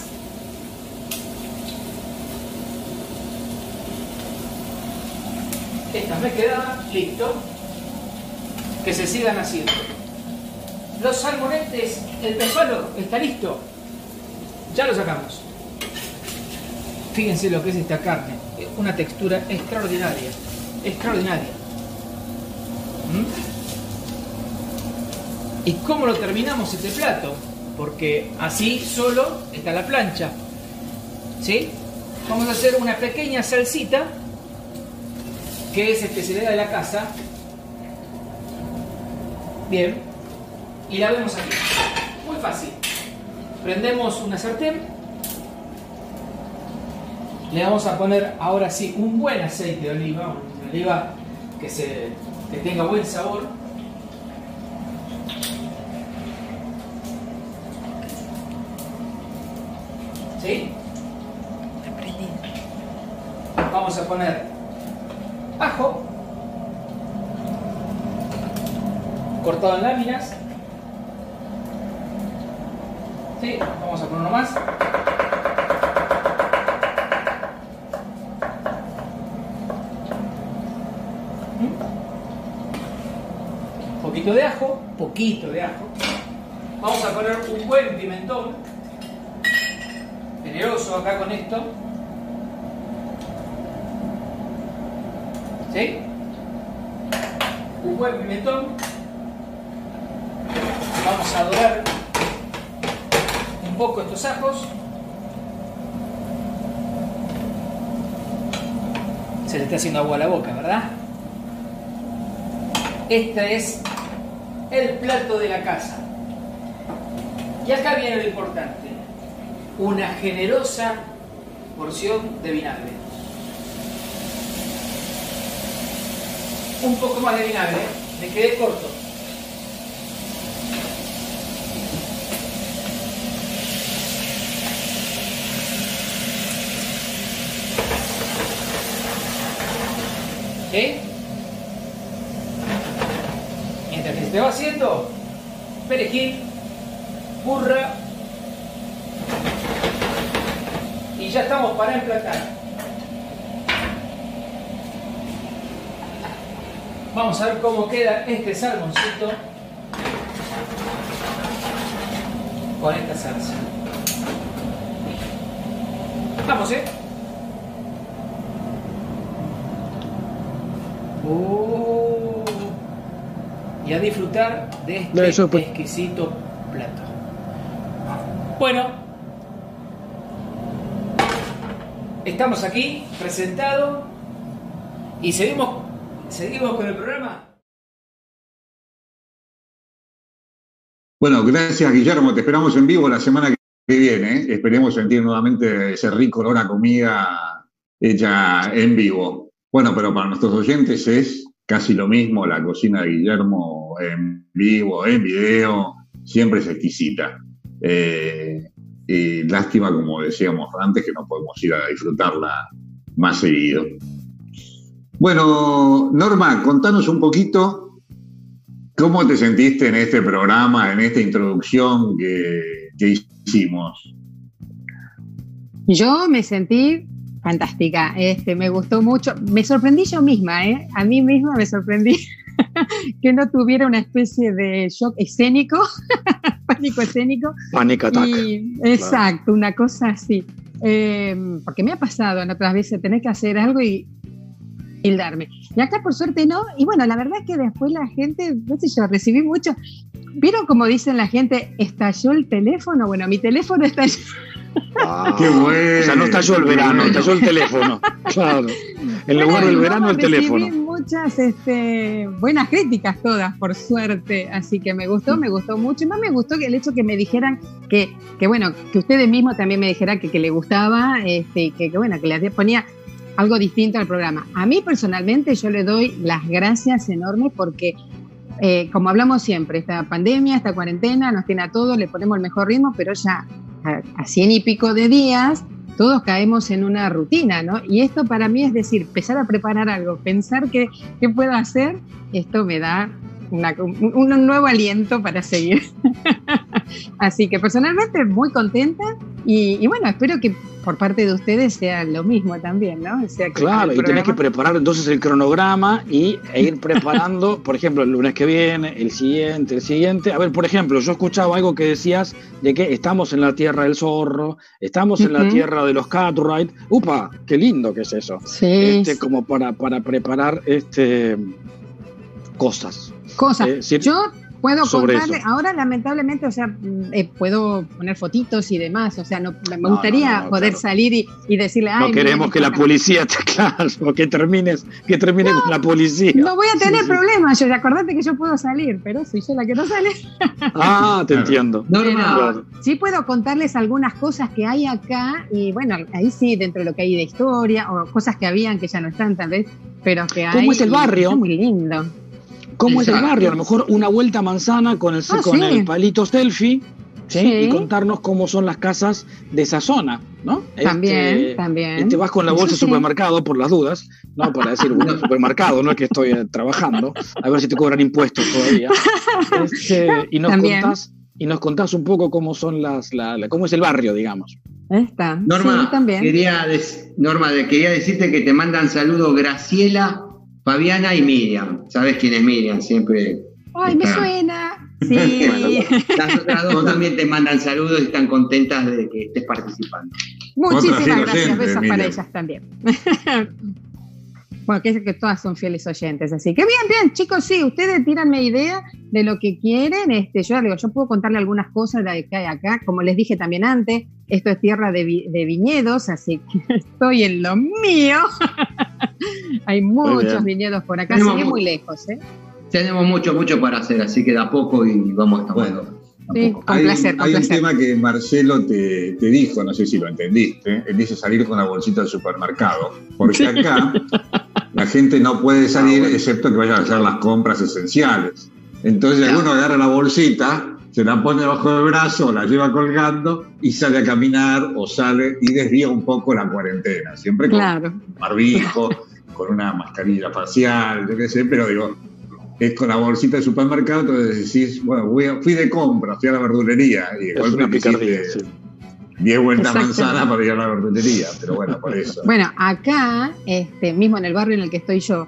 Estas me quedaban, listo que se sigan haciendo. Los salmonetes, el pezuelo está listo. Ya lo sacamos. Fíjense lo que es esta carne. Una textura extraordinaria. Extraordinaria. ¿Mm? ¿Y cómo lo terminamos este plato? Porque así solo está la plancha. ¿Sí? Vamos a hacer una pequeña salsita que es especialidad de la casa Bien. Y la vemos aquí. Muy fácil. Prendemos una sartén. Le vamos a poner ahora sí un buen aceite de oliva, una oliva que, se, que tenga buen sabor. ¿Sí? Vamos a poner ajo. Cortado en láminas. Sí, vamos a poner más. Un poquito de ajo, poquito de ajo. Vamos a poner un buen pimentón, generoso acá con esto. ¿Sí? Un buen pimentón. Vamos a dorar un poco estos ajos. Se le está haciendo agua a la boca, ¿verdad? Este es el plato de la casa. Y acá viene lo importante. Una generosa porción de vinagre. Un poco más de vinagre, me quedé corto. Mientras que esté haciendo perejil, burra y ya estamos para emplatar. Vamos a ver cómo queda este salmoncito con esta salsa. Vamos, ¿eh? Oh. Y a disfrutar de este exquisito plato. Bueno, estamos aquí presentados y seguimos ¿Seguimos con el programa? Bueno, gracias Guillermo, te esperamos en vivo la semana que viene. Esperemos sentir nuevamente ese rico olor a comida hecha en vivo. Bueno, pero para nuestros oyentes es casi lo mismo la cocina de Guillermo en vivo, en video, siempre es exquisita. Eh, y lástima, como decíamos antes, que no podemos ir a disfrutarla más seguido. Bueno, Norma, contanos un poquito cómo te sentiste en este programa, en esta introducción que, hicimos. Yo me sentí fantástica, este, me gustó mucho, me sorprendí yo misma, ¿eh? a mí misma me sorprendí que no tuviera una especie de shock escénico, pánico escénico. Pánico attack. exacto, una cosa así. Eh, porque me ha pasado en otras veces tener que hacer algo y darme. Y acá por suerte no. Y bueno, la verdad es que después la gente, no sé yo, recibí mucho. ¿Vieron como dicen la gente, estalló el teléfono? Bueno, mi teléfono estalló. Ah, qué bueno. O sea, no estalló el verano, estalló el teléfono. Claro. En lugar del verano, el teléfono. muchas este, buenas críticas todas, por suerte. Así que me gustó, me gustó mucho. Y más me gustó el hecho que me dijeran que, que bueno, que ustedes mismos también me dijeran que, que le gustaba, este, que, que bueno, que le ponía algo distinto al programa. A mí personalmente yo le doy las gracias enormes porque, eh, como hablamos siempre, esta pandemia, esta cuarentena nos tiene a todos, le ponemos el mejor ritmo, pero ya a, cien y pico de días todos caemos en una rutina, ¿no? Y esto para mí es decir, empezar a preparar algo, pensar qué, qué puedo hacer, esto me da un, nuevo aliento para seguir. Así que personalmente muy contenta y, bueno, espero que por parte de ustedes sea lo mismo también, ¿no? sea, claro, y tenés que preparar entonces el cronograma y, e ir preparando, por ejemplo, el lunes que viene, el siguiente, el siguiente. A ver, por ejemplo, yo escuchaba algo que decías de que estamos en la tierra del zorro, estamos en la tierra de los Cartwright. ¡Upa! ¡Qué lindo que es eso! Sí. Este, como para, para preparar este cosas. Cosas. Eh, yo puedo contarle, ahora lamentablemente, o sea, mm, eh, puedo poner fotitos y demás, o sea, no, me gustaría poder salir y, decirle, Ay, no queremos que la policía te claro, o que termines, que termine con la policía. No voy a tener problemas, yo acordate que yo puedo salir, pero si yo la quiero salir. Ah, te entiendo. sí puedo contarles algunas cosas que hay acá, y bueno, ahí sí, dentro de lo que hay de historia, o cosas que habían que ya no están tal vez, pero que hay. ¿Cómo es el barrio? muy lindo. ¿Cómo es el barrio? A lo mejor una vuelta manzana con el, ah, con el palito selfie. ¿sí? y contarnos cómo son las casas de esa zona, ¿no? También, este, también. te vas con la bolsa de supermercado por las dudas, ¿no? Para decir, bueno, supermercado, no es que estoy eh, trabajando, a ver si te cobran impuestos todavía. Este, y nos contás y nos contás un poco cómo son las, la, cómo es el barrio, digamos. Está. Norma, también. Quería, Norma, quería decirte que te mandan saludos Graciela Fabiana y Miriam. ¿Sabes quién es Miriam? Siempre. Ay, me suena. Sí. las otras dos también te mandan saludos y están contentas de que estés participando. Muchísimas gracias. Besos para ellas también. bueno, que, que todas son fieles oyentes, así que bien, bien, chicos, sí, ustedes tíranme idea de lo que quieren. Este, yo digo, yo puedo contarle algunas cosas de que hay acá, como les dije también antes, esto es tierra de, de viñedos, así que estoy en lo mío. Hay muchos viñedos por acá, sigue muy lejos. ¿eh? Tenemos mucho, mucho para hacer, así que da poco y vamos a Bueno, hay, placer, hay un tema que Marcelo te, te, dijo, no sé si lo entendiste, él dice salir con la bolsita del supermercado, porque acá la gente no puede salir ah, excepto que vayan a hacer las compras esenciales. Entonces alguno agarra la bolsita, se la pone bajo el brazo, la lleva colgando y sale a caminar o sale y desvía un poco la cuarentena, siempre con barbijo con una mascarilla facial, yo qué sé, pero digo, es con la bolsita de supermercado, entonces decís, bueno, fui de compra, fui a la verdulería. Y igual me picardía, 10 vueltas manzana para ir a la verdulería, pero bueno, por eso. Bueno, acá, este, mismo en el barrio en el que estoy yo,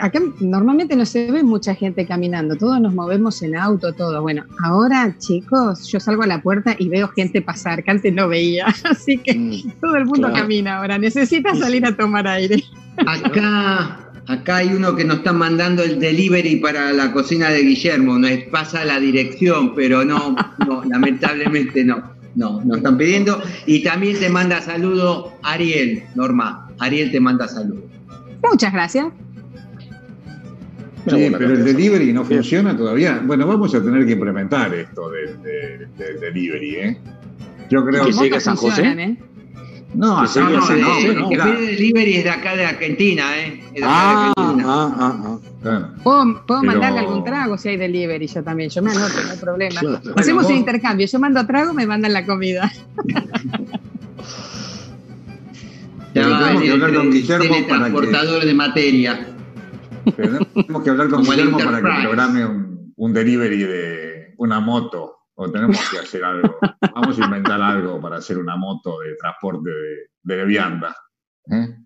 acá normalmente no se ve mucha gente caminando, todos nos movemos en auto, todo. Bueno, ahora, chicos, yo salgo a la puerta y veo gente pasar, que antes no veía, así que mm, todo el mundo camina ahora, necesita salir a tomar aire. Acá Acá hay uno que nos está mandando el delivery para la cocina de Guillermo, nos pasa la dirección, pero no, no, lamentablemente no. No, nos están pidiendo. Y también te manda saludo Ariel, Norma. Ariel te manda saludo. Muchas gracias. Sí, pero el delivery no funciona todavía. Bueno, vamos a tener que implementar esto del, delivery, ¿eh? Yo creo que sigue San José. ¿eh? No, no, no, no, no, El pide delivery es de acá de Argentina, ¿eh? Es de ah, Argentina. Ah, ah, ah. ¿Puedo, puedo mandarle algún trago si hay delivery yo también? Yo me anoto, no hay problema. Hacemos un intercambio. Yo mando trago, me mandan la comida. Ya tenemos que hablar con Guillermo para que... de materia. Tenemos que hablar con Guillermo para que programe un, un delivery de una moto o tenemos que hacer algo. Vamos a inventar algo para hacer una moto de transporte de, de vianda. ¿eh?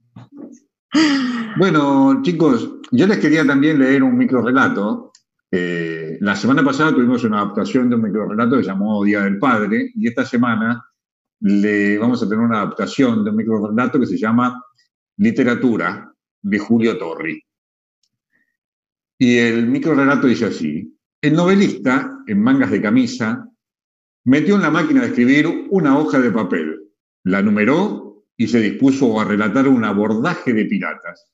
Bueno, chicos, yo les quería también leer un micro relato. la semana pasada tuvimos una adaptación de un micro relato que se llamó Día del Padre, y esta semana le vamos a tener una adaptación de un micro relato que se llama Literatura de Julio Torri. Y el micro relato dice así: el novelista, en mangas de camisa, metió en la máquina de escribir una hoja de papel, la numeró y se dispuso a relatar un abordaje de piratas.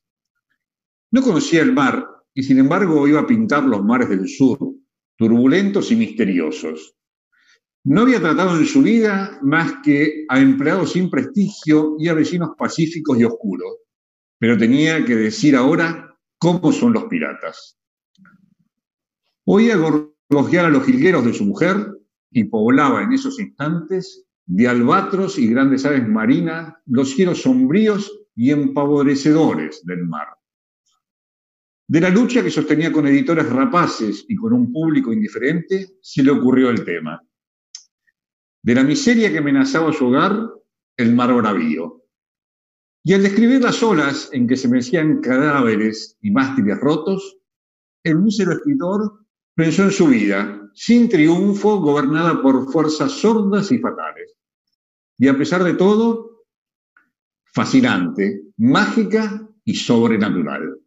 No conocía el mar y sin embargo iba a pintar los mares del sur, turbulentos y misteriosos. No había tratado en su vida más que a empleados sin prestigio y a vecinos pacíficos y oscuros, pero tenía que decir ahora cómo son los piratas. Oía gorgojear a los jilgueros de su mujer y poblaba en esos instantes de albatros y grandes aves marinas los cielos sombríos y empavorecedores del mar. De la lucha que sostenía con editores rapaces y con un público indiferente, se le ocurrió el tema. De la miseria que amenazaba su hogar, el mar bravío. Y al describir las olas en que se mecían cadáveres y mástiles rotos, el mísero escritor pensó en su vida, sin triunfo, gobernada por fuerzas sordas y fatales. Y a pesar de todo, fascinante, mágica y sobrenatural.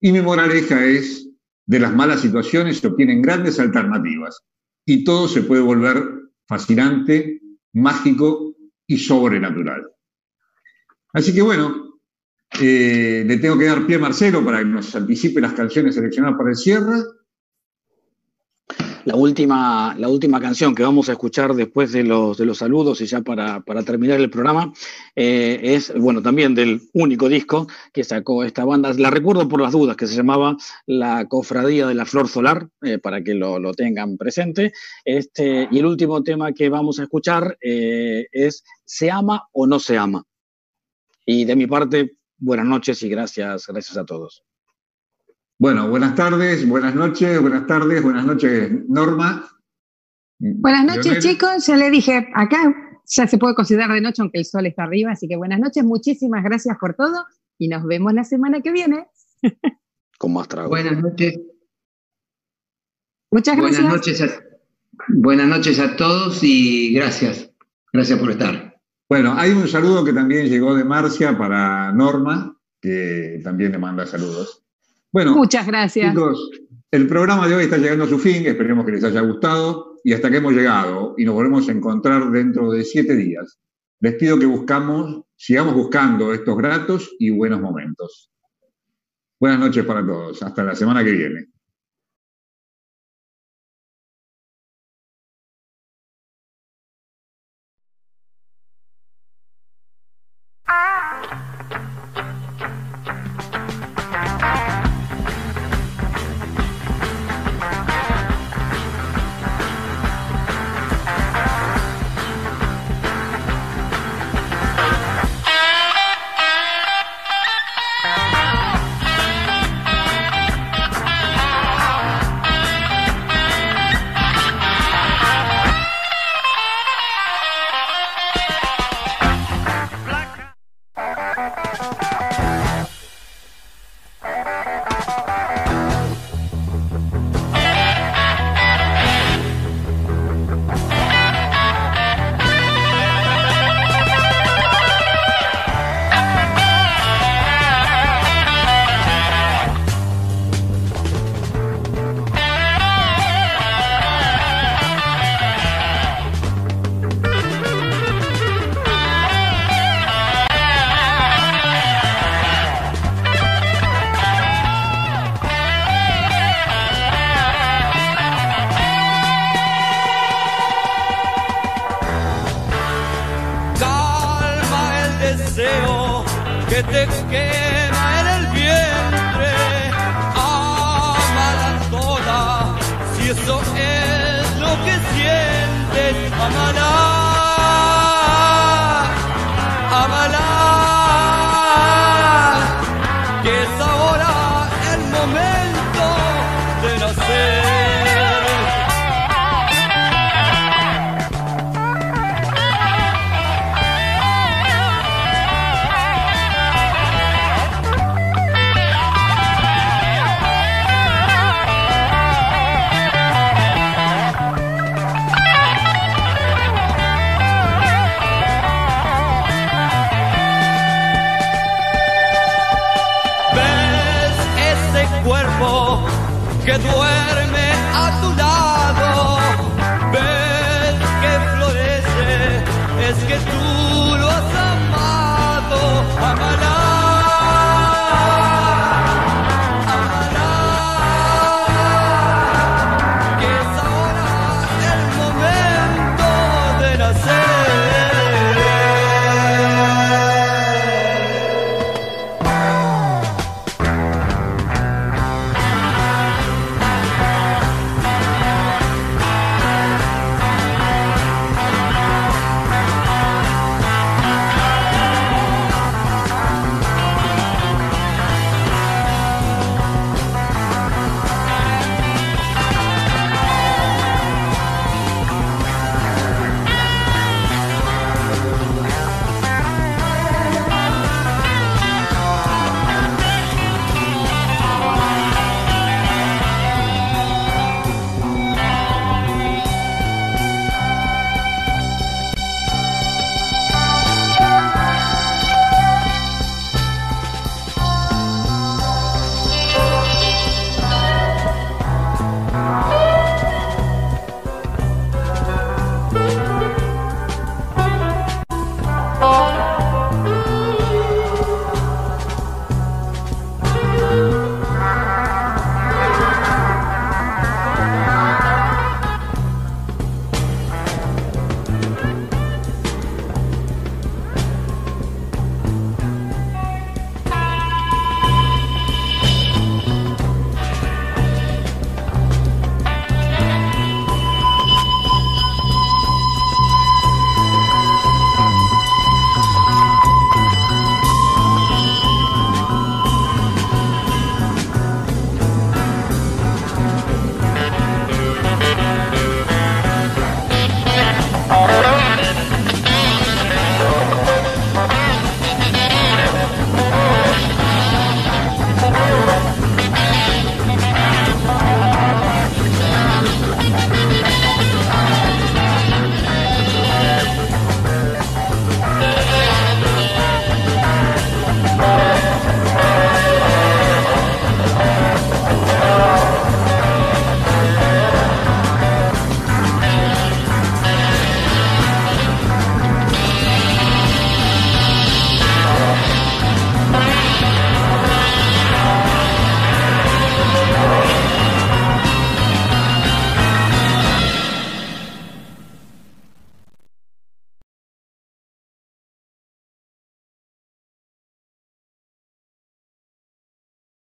Y mi moraleja es, de las malas situaciones se obtienen grandes alternativas y todo se puede volver fascinante, mágico y sobrenatural. Así que bueno, eh, le tengo que dar pie a Marcelo para que nos anticipe las canciones seleccionadas para el cierre la última, la última canción que vamos a escuchar después de los, de los saludos y ya para, terminar el programa eh, es, bueno, también del único disco que sacó esta banda. La recuerdo por las dudas, que se llamaba La Cofradía de la Flor Solar, eh, para que lo, tengan presente. Este, y el último tema que vamos a escuchar eh, es ¿Se ama o no se ama? Y de mi parte, buenas noches y gracias, gracias a todos. Bueno, buenas tardes, buenas noches, buenas tardes, buenas noches, Norma. Buenas noches, chicos. Ya le dije, acá ya se puede considerar de noche, aunque el sol está arriba. Así que buenas noches, muchísimas gracias por todo y nos vemos la semana que viene. Con más trago. Buenas noches. Muchas gracias. Buenas noches, a, buenas noches a todos y gracias. Gracias por estar. Bueno, hay un saludo que también llegó de Marcia para Norma, que también le manda saludos. Bueno, muchas gracias. Chicos, el programa de hoy está llegando a su fin, esperemos que les haya gustado y hasta que hemos llegado y nos volvemos a encontrar dentro de siete días. Les pido que buscamos, sigamos buscando estos gratos y buenos momentos. Buenas noches para todos, hasta la semana que viene. En el vientre. Amala toda, si eso es lo que sientes, amala.